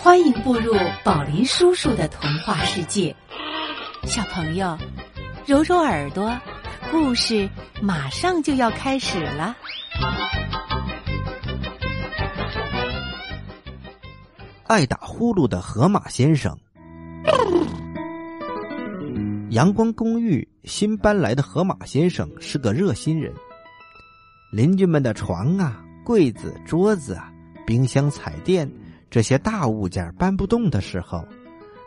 欢迎步入宝林叔叔的童话世界，小朋友，揉揉耳朵，故事马上就要开始了。爱打呼噜的河马先生，阳光公寓新搬来的河马先生是个热心人。邻居们的床啊、柜子、桌子啊、冰箱、彩电。这些大物件搬不动的时候，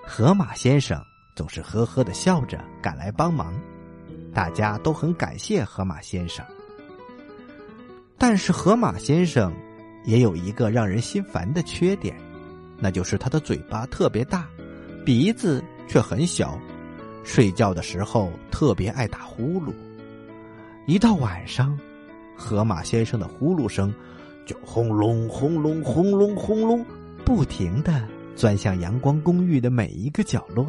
河马先生总是呵呵的笑着赶来帮忙，大家都很感谢河马先生。但是河马先生也有一个让人心烦的缺点，那就是他的嘴巴特别大，鼻子却很小，睡觉的时候特别爱打呼噜。一到晚上，河马先生的呼噜声就轰隆轰隆轰隆轰隆。不停的钻向阳光公寓的每一个角落，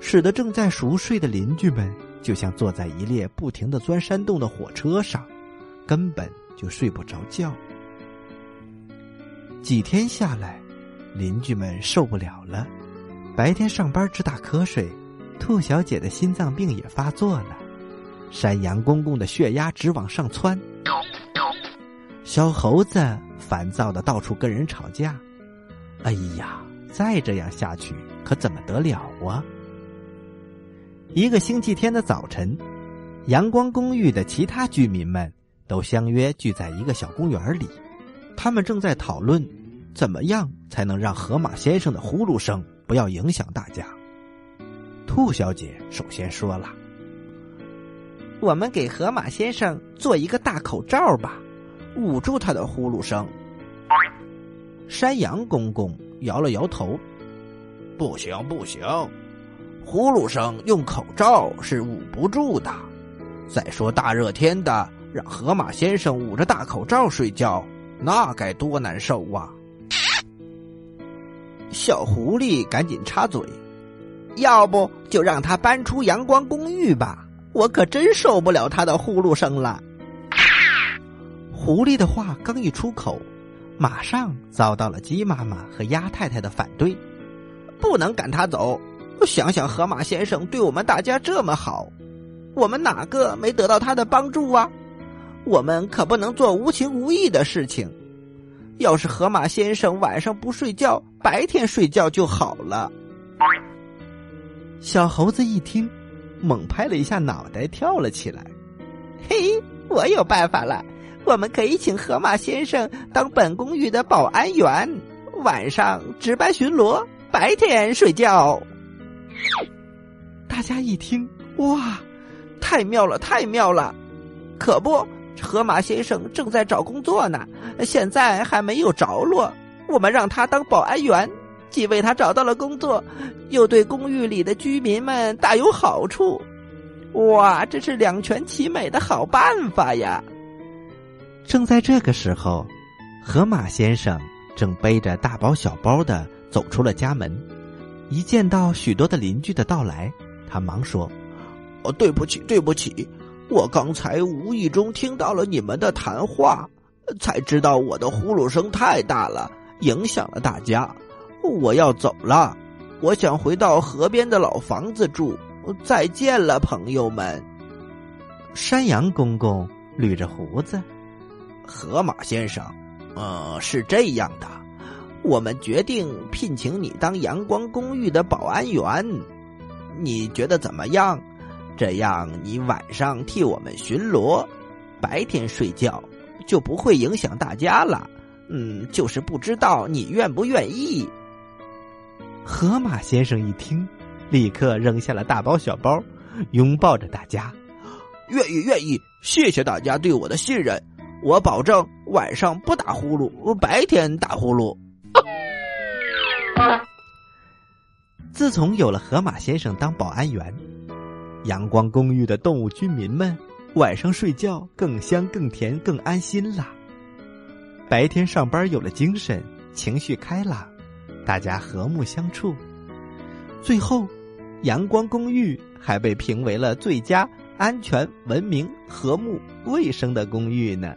使得正在熟睡的邻居们就像坐在一列不停的钻山洞的火车上，根本就睡不着觉。几天下来，邻居们受不了了，白天上班直打瞌睡，兔小姐的心脏病也发作了，山羊公公的血压直往上窜，小猴子烦躁的到处跟人吵架。哎呀，再这样下去可怎么得了啊！一个星期天的早晨，阳光公寓的其他居民们都相约聚在一个小公园里，他们正在讨论怎么样才能让河马先生的呼噜声不要影响大家。兔小姐首先说了：“我们给河马先生做一个大口罩吧，捂住他的呼噜声。”山羊公公摇了摇头：“不行，不行，呼噜声用口罩是捂不住的。再说大热天的，让河马先生捂着大口罩睡觉，那该多难受啊！”小狐狸赶紧插嘴：“要不就让他搬出阳光公寓吧，我可真受不了他的呼噜声了。”狐狸的话刚一出口。马上遭到了鸡妈妈和鸭太太的反对，不能赶他走。想想河马先生对我们大家这么好，我们哪个没得到他的帮助啊？我们可不能做无情无义的事情。要是河马先生晚上不睡觉，白天睡觉就好了。小猴子一听，猛拍了一下脑袋，跳了起来。嘿，我有办法了。我们可以请河马先生当本公寓的保安员，晚上值班巡逻，白天睡觉。大家一听，哇，太妙了，太妙了！可不，河马先生正在找工作呢，现在还没有着落。我们让他当保安员，既为他找到了工作，又对公寓里的居民们大有好处。哇，这是两全其美的好办法呀！正在这个时候，河马先生正背着大包小包的走出了家门。一见到许多的邻居的到来，他忙说：“哦，对不起，对不起，我刚才无意中听到了你们的谈话，才知道我的呼噜声太大了，影响了大家。我要走了，我想回到河边的老房子住。再见了，朋友们。”山羊公公捋着胡子。河马先生，呃，是这样的，我们决定聘请你当阳光公寓的保安员，你觉得怎么样？这样你晚上替我们巡逻，白天睡觉，就不会影响大家了。嗯，就是不知道你愿不愿意。河马先生一听，立刻扔下了大包小包，拥抱着大家，愿意，愿意，谢谢大家对我的信任。我保证晚上不打呼噜，白天打呼噜。自从有了河马先生当保安员，阳光公寓的动物居民们晚上睡觉更香、更甜、更安心啦。白天上班有了精神，情绪开朗，大家和睦相处。最后，阳光公寓还被评为了最佳安全、文明、和睦、卫生的公寓呢。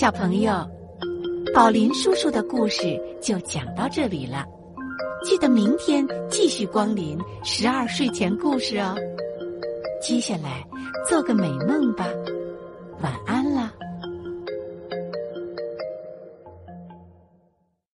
小朋友宝林叔叔的故事就讲到这里了。记得明天继续光临十二睡前故事哦。接下来做个美梦吧。晚安啦